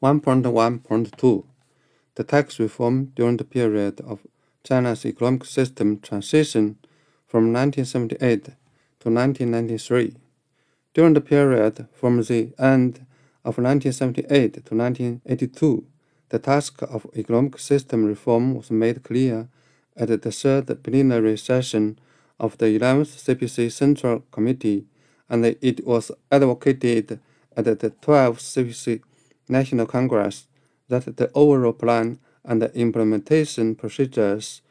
1.1.2 The tax reform during the period of China's economic system transition from 1978 to 1993. During the period from the end of 1978 to 1982, the task of economic system reform was made clear at the third plenary session of the 11th CPC Central Committee, and it was advocated at the 12th CPC National Congress that the overall plan and the implementation procedures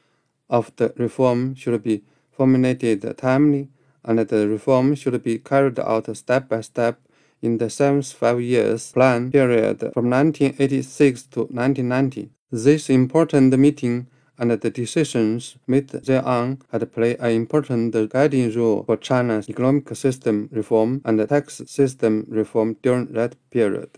of the reform should be formulated timely and the reform should be carried out step by step in the seventh five years plan period from 1986 to 1990. This important meeting and the decisions made thereon had played an important guiding role for China's economic system reform and tax system reform during that period.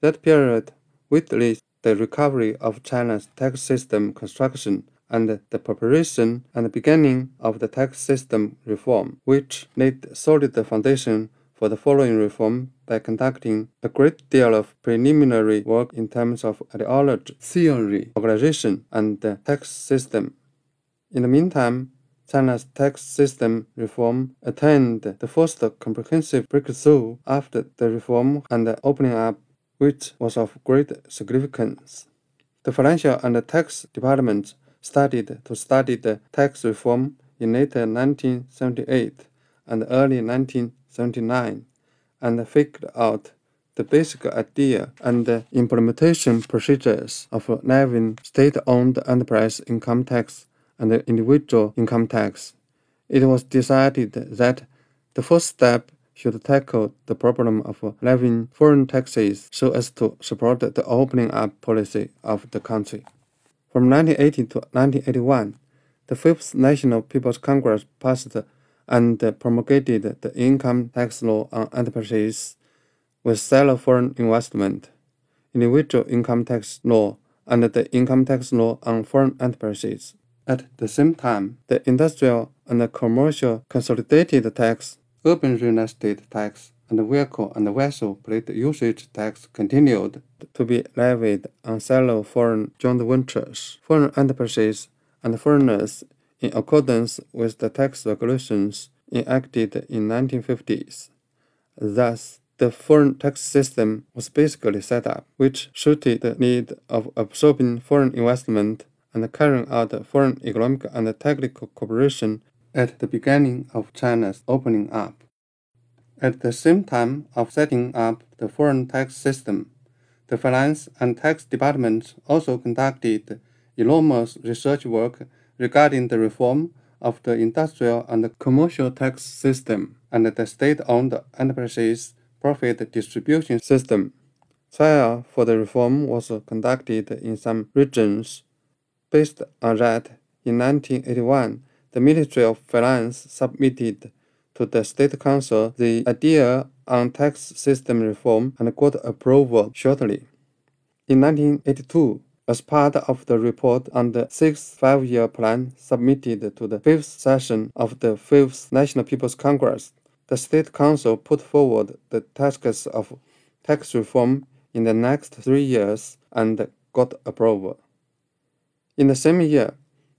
That period witnessed the recovery of China's tax system construction and the preparation and beginning of the tax system reform, which laid solid foundation for the following reform by conducting a great deal of preliminary work in terms of ideology, theory, organization, and the tax system. In the meantime, China's tax system reform attained the first comprehensive breakthrough after the reform and the opening up, which was of great significance. The financial and tax departments started to study the tax reform in late 1978 and early 1979 and figured out the basic idea and the implementation procedures of levying state-owned enterprise income tax and individual income tax. It was decided that the first step should tackle the problem of levying foreign taxes so as to support the opening up policy of the country. From 1980 to 1981, the Fifth National People's Congress passed and promulgated the income tax law on enterprises with Sino-foreign investment, individual income tax law, and the income tax law on foreign enterprises. At the same time, the industrial and commercial consolidated tax, urban real estate tax, and vehicle and vessel plate usage tax continued to be levied on Sino-foreign joint ventures, foreign enterprises, and foreigners in accordance with the tax regulations enacted in 1950s. Thus, the foreign tax system was basically set up, which suited the need of absorbing foreign investment and carrying out foreign economic and technical cooperation at the beginning of China's opening up. At the same time of setting up the foreign tax system, the finance and tax departments also conducted enormous research work regarding the reform of the industrial and commercial tax system and the state-owned enterprises profit distribution system. Trial for the reform was conducted in some regions. Based on that, in 1981, the Ministry of Finance submitted to the State Council the idea on tax system reform and got approval shortly. In 1982, as part of the report on the sixth five-year plan submitted to the fifth session of the Fifth National People's Congress, the State Council put forward the tasks of tax reform in the next three years and got approval. In the same year,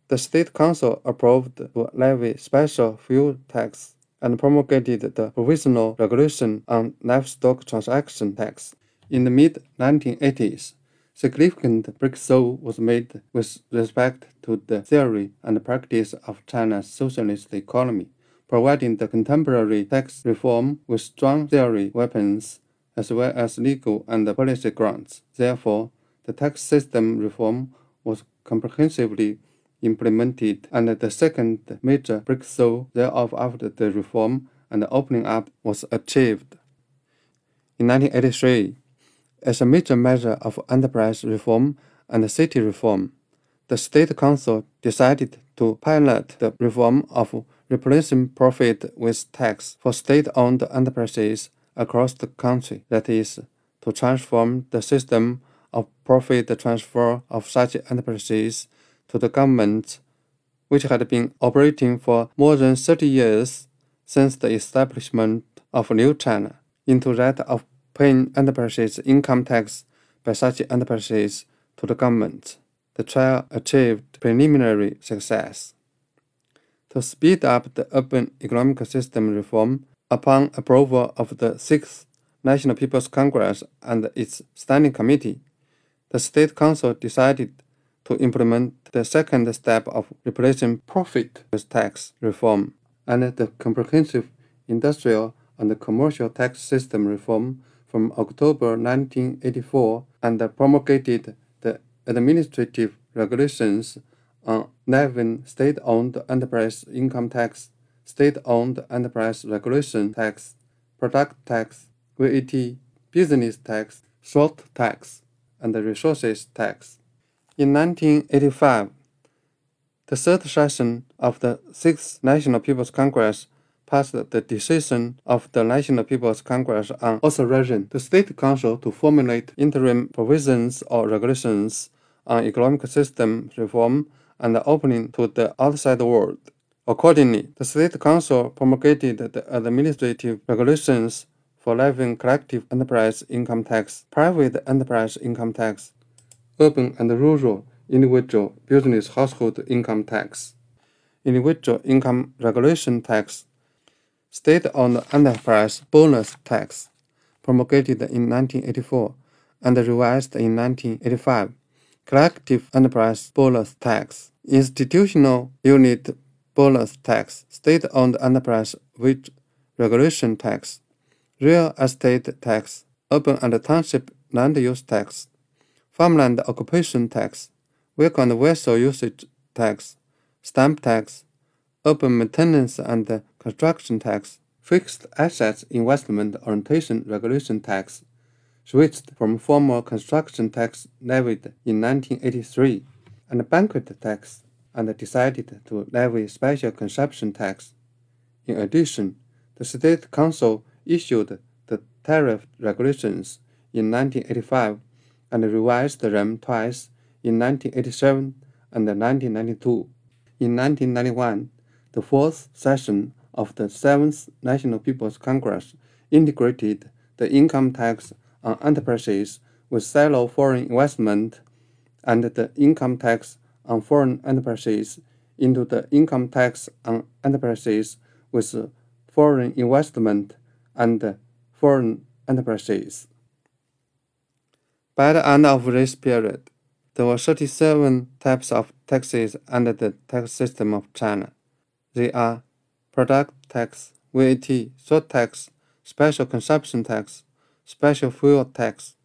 the State Council approved to levy special fuel tax and promulgated the provisional regulation on livestock transaction tax. In the mid 1980s, significant breakthrough was made with respect to the theory and practice of China's socialist economy, providing the contemporary tax reform with strong theory weapons as well as legal and policy grounds. Therefore, the tax system reform was comprehensively implemented, and the second major breakthrough thereof after the reform and the opening up was achieved. In 1983, as a major measure of enterprise reform and city reform, the State Council decided to pilot the reform of replacing profit with tax for state-owned enterprises across the country, that is, to transform the system of profit transfer of such enterprises to the government, which had been operating for more than 30 years since the establishment of New China, into that of paying enterprises income tax by such enterprises to the government. The trial achieved preliminary success. To speed up the urban economic system reform, upon approval of the Sixth National People's Congress and its Standing Committee, the State Council decided to implement the second step of replacing profit with tax reform and the comprehensive industrial and commercial tax system reform from October 1984 and promulgated the administrative regulations on levying state-owned enterprise income tax, state-owned enterprise regulation tax, product tax, VAT, business tax, salt tax, and resources tax. In 1985, the third session of the Sixth National People's Congress passed the decision of the National People's Congress on authorizing the State Council to formulate interim provisions or regulations on economic system reform and opening to the outside world. Accordingly, the State Council promulgated the administrative regulations for levying collective enterprise income tax, private enterprise income tax, urban and rural individual business household income tax, individual income regulation tax, state-owned enterprise bonus tax, promulgated in 1984 and revised in 1985, collective enterprise bonus tax, institutional unit bonus tax, state-owned enterprise wage regulation tax, real estate tax, urban and township land use tax, farmland occupation tax, vehicle and vessel usage tax, stamp tax, urban maintenance and construction tax, fixed assets investment orientation regulation tax, switched from former construction tax levied in 1983, and banquet tax, and decided to levy special consumption tax. In addition, the State Council issued the tariff regulations in 1985 and revised them twice in 1987 and 1992. In 1991, the fourth session of the Seventh National People's Congress integrated the income tax on enterprises with Sino-foreign investment and the income tax on foreign enterprises into the income tax on enterprises with foreign investment and foreign enterprises. By the end of this period, there were 37 types of taxes under the tax system of China. They are product tax, VAT, salt tax, special consumption tax, special fuel tax,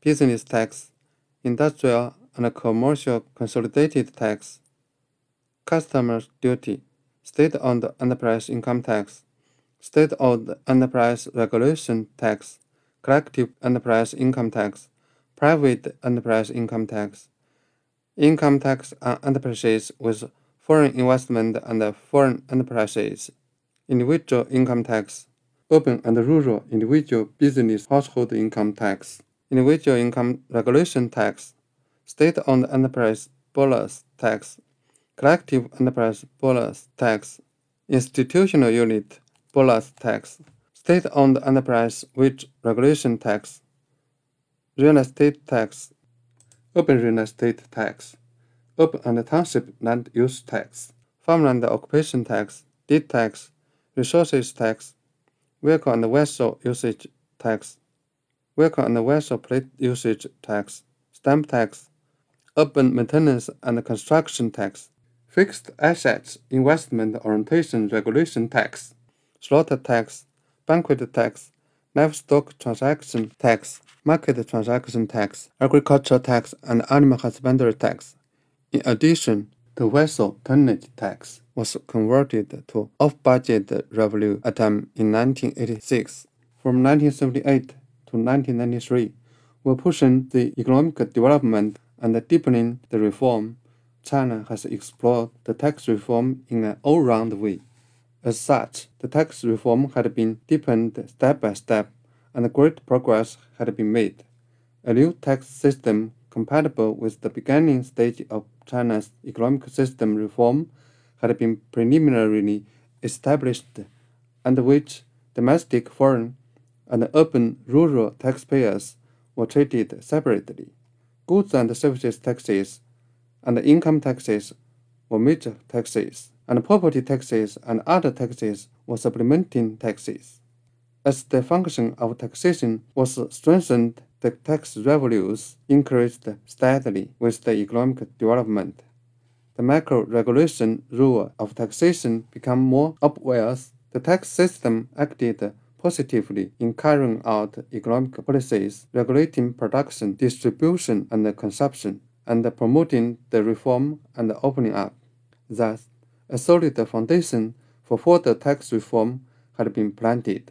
business tax, industrial and commercial consolidated tax, customs duty, state-owned enterprise income tax, state-owned enterprise regulation tax, collective enterprise income tax, private enterprise income tax, income tax on enterprises with foreign investment and foreign enterprises, individual income tax, urban and rural individual business household income tax, individual income regulation tax, state-owned enterprise bonus tax, collective enterprise bonus tax, institutional unit bonus tax, state-owned enterprise wage regulation tax, real estate tax, urban real estate tax, urban and township land use tax, farmland occupation tax, deed tax, resources tax, vehicle and vessel usage tax, vehicle and vessel plate usage tax, stamp tax, urban maintenance and construction tax, fixed assets investment orientation regulation tax, slaughter tax, banquet tax, livestock transaction tax, market transaction tax, agricultural tax, and animal husbandry tax. In addition, the vessel tonnage tax was converted to off-budget revenue item um, in 1986. From 1978 to 1993, while pushing the economic development and deepening the reform, China has explored the tax reform in an all-round way. As such, the tax reform had been deepened step by step, and great progress had been made. A new tax system compatible with the beginning stage of China's economic system reform had been preliminarily established, under which domestic, foreign, and urban rural taxpayers were treated separately. Goods and services taxes and income taxes were major taxes, and property taxes and other taxes were supplementing taxes. As the function of taxation was strengthened, the tax revenues increased steadily with the economic development. The macro-regulation rule of taxation became more obvious. The tax system acted positively in carrying out economic policies regulating production, distribution, and consumption, and promoting the reform and opening up. Thus, a solid foundation for further tax reform had been planted.